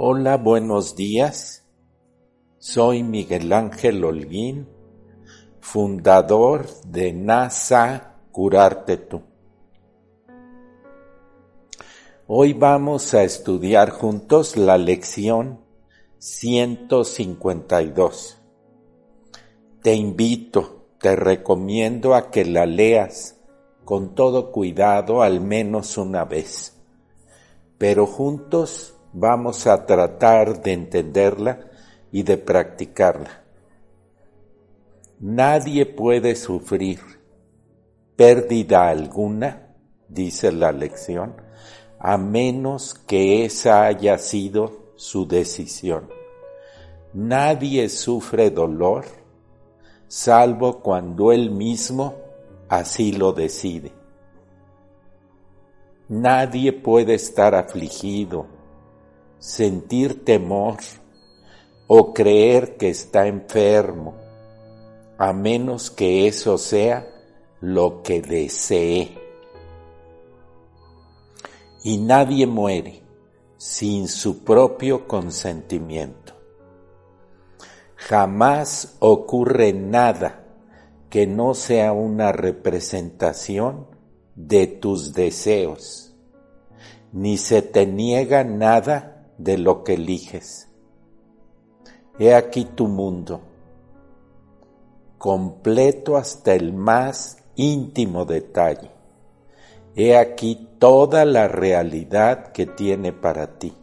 Hola, buenos días. Soy Miguel Ángel Holguín, fundador de NASA Curarte Tú. Hoy vamos a estudiar juntos la lección 152. Te invito, te recomiendo a que la leas con todo cuidado al menos una vez, pero juntos vamos a tratar de entenderla y de practicarla. Nadie puede sufrir pérdida alguna, dice la lección, a menos que esa haya sido su decisión. Nadie sufre dolor, salvo cuando él mismo así lo decide. Nadie puede estar afligido, sentir temor o creer que está enfermo, a menos que eso sea lo que desee. Y nadie muere sin su propio consentimiento. Jamás ocurre nada que no sea una representación de tus deseos, ni se te niega nada de lo que eliges. He aquí tu mundo, completo hasta el más íntimo detalle. He aquí toda la realidad que tiene para ti.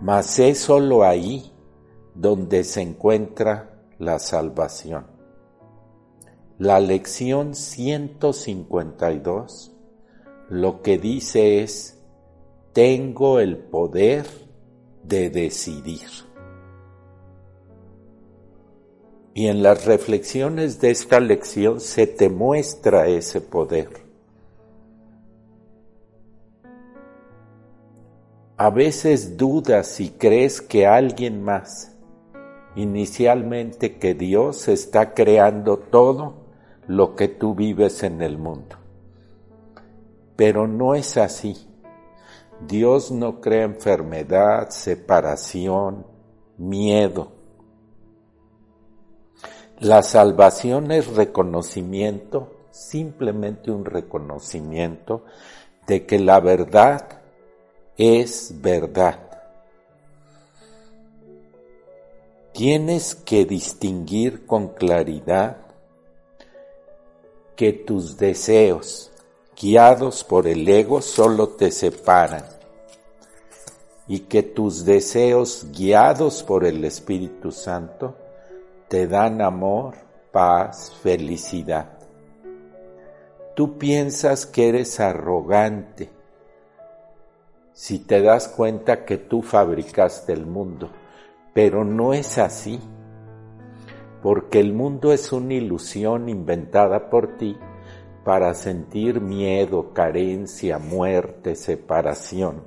Mas es solo ahí donde se encuentra la salvación. La lección 152 lo que dice es, tengo el poder de decidir. Y en las reflexiones de esta lección se te muestra ese poder. A veces dudas y crees que alguien más, inicialmente que Dios está creando todo lo que tú vives en el mundo. Pero no es así. Dios no crea enfermedad, separación, miedo. La salvación es reconocimiento, simplemente un reconocimiento de que la verdad es verdad. Tienes que distinguir con claridad que tus deseos, guiados por el ego solo te separan y que tus deseos guiados por el Espíritu Santo te dan amor, paz, felicidad. Tú piensas que eres arrogante si te das cuenta que tú fabricaste el mundo, pero no es así, porque el mundo es una ilusión inventada por ti para sentir miedo, carencia, muerte, separación.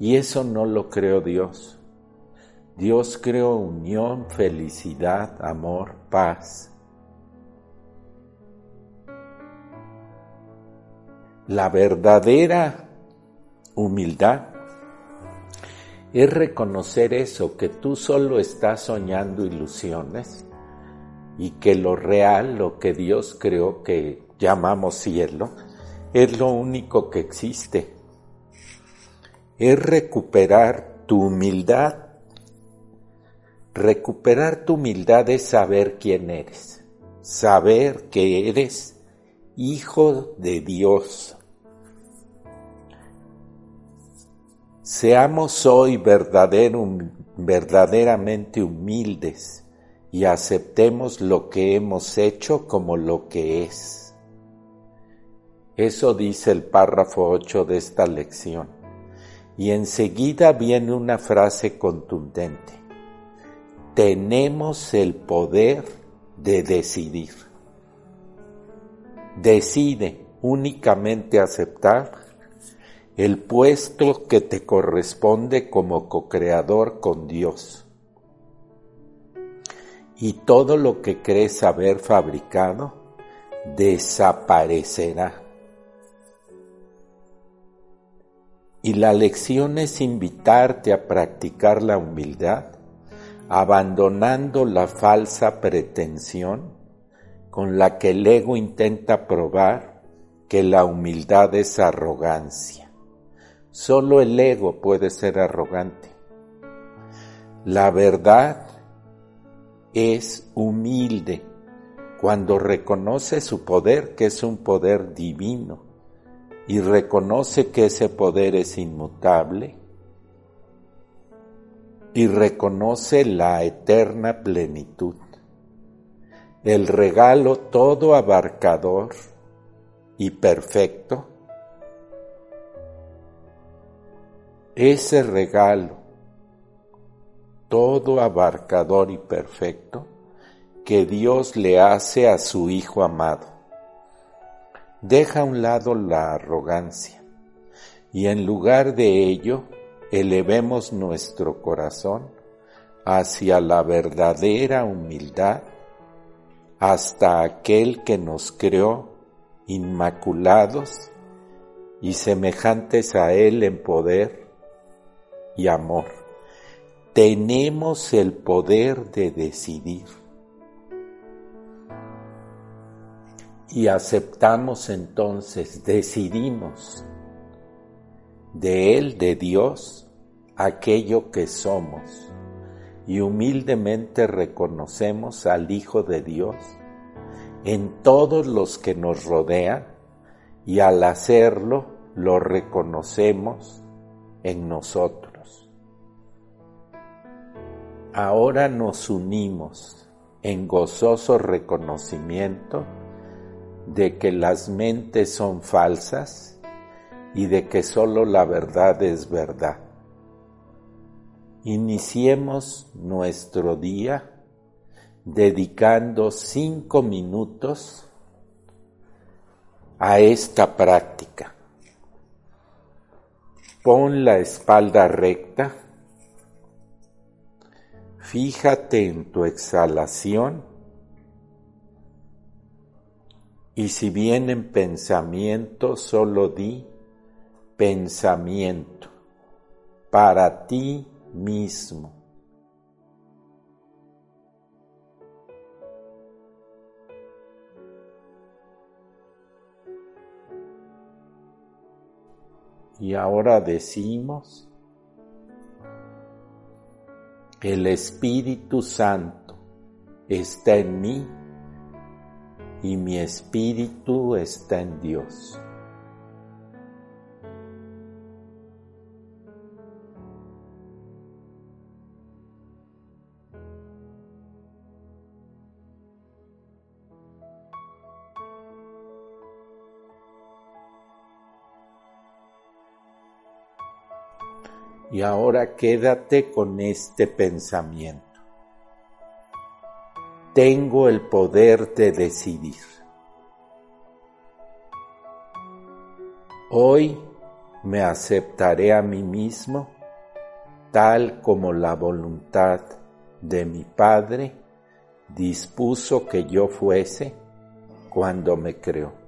Y eso no lo creó Dios. Dios creó unión, felicidad, amor, paz. La verdadera humildad es reconocer eso, que tú solo estás soñando ilusiones y que lo real, lo que Dios creó que llamamos cielo, es lo único que existe. Es recuperar tu humildad. Recuperar tu humildad es saber quién eres, saber que eres hijo de Dios. Seamos hoy verdaderamente humildes y aceptemos lo que hemos hecho como lo que es. Eso dice el párrafo 8 de esta lección. Y enseguida viene una frase contundente. Tenemos el poder de decidir. Decide únicamente aceptar el puesto que te corresponde como co-creador con Dios. Y todo lo que crees haber fabricado desaparecerá. Y la lección es invitarte a practicar la humildad, abandonando la falsa pretensión con la que el ego intenta probar que la humildad es arrogancia. Solo el ego puede ser arrogante. La verdad es humilde cuando reconoce su poder, que es un poder divino, y reconoce que ese poder es inmutable, y reconoce la eterna plenitud, el regalo todo abarcador y perfecto, ese regalo todo abarcador y perfecto que Dios le hace a su Hijo amado. Deja a un lado la arrogancia y en lugar de ello elevemos nuestro corazón hacia la verdadera humildad hasta aquel que nos creó inmaculados y semejantes a Él en poder y amor. Tenemos el poder de decidir. Y aceptamos entonces, decidimos de Él, de Dios, aquello que somos. Y humildemente reconocemos al Hijo de Dios en todos los que nos rodean y al hacerlo lo reconocemos en nosotros. Ahora nos unimos en gozoso reconocimiento de que las mentes son falsas y de que sólo la verdad es verdad. Iniciemos nuestro día dedicando cinco minutos a esta práctica. Pon la espalda recta, fíjate en tu exhalación y si vienen pensamientos, solo di pensamiento para ti mismo. Y ahora decimos, el Espíritu Santo está en mí y mi espíritu está en Dios. Y ahora quédate con este pensamiento. Tengo el poder de decidir. Hoy me aceptaré a mí mismo tal como la voluntad de mi Padre dispuso que yo fuese cuando me creó.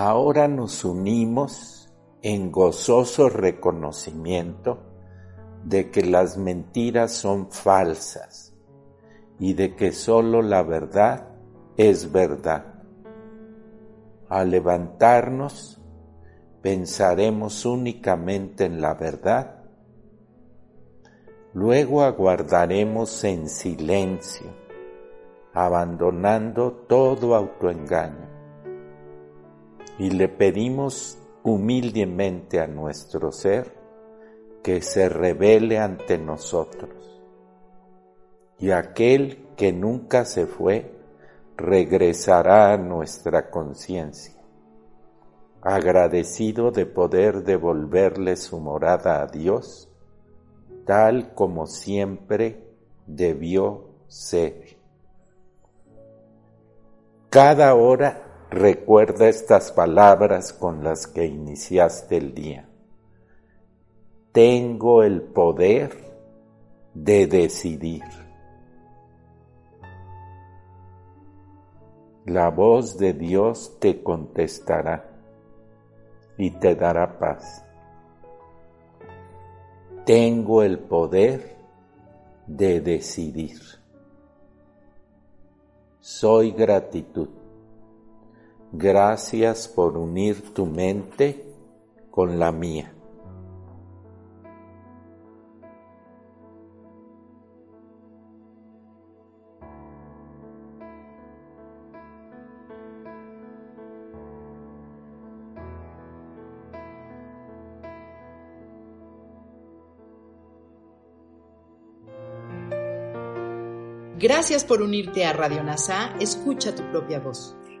Ahora nos unimos en gozoso reconocimiento de que las mentiras son falsas y de que sólo la verdad es verdad. Al levantarnos, pensaremos únicamente en la verdad. Luego aguardaremos en silencio, abandonando todo autoengaño. Y le pedimos humildemente a nuestro ser que se revele ante nosotros. Y aquel que nunca se fue, regresará a nuestra conciencia, agradecido de poder devolverle su morada a Dios, tal como siempre debió ser. Cada hora recuerda estas palabras con las que iniciaste el día. Tengo el poder de decidir. la voz de Dios te contestará y te dará paz. Tengo el poder de decidir. Soy gratitud. Gracias por unir tu mente con la mía. Gracias por unirte a Radio NASA. Escucha tu propia voz.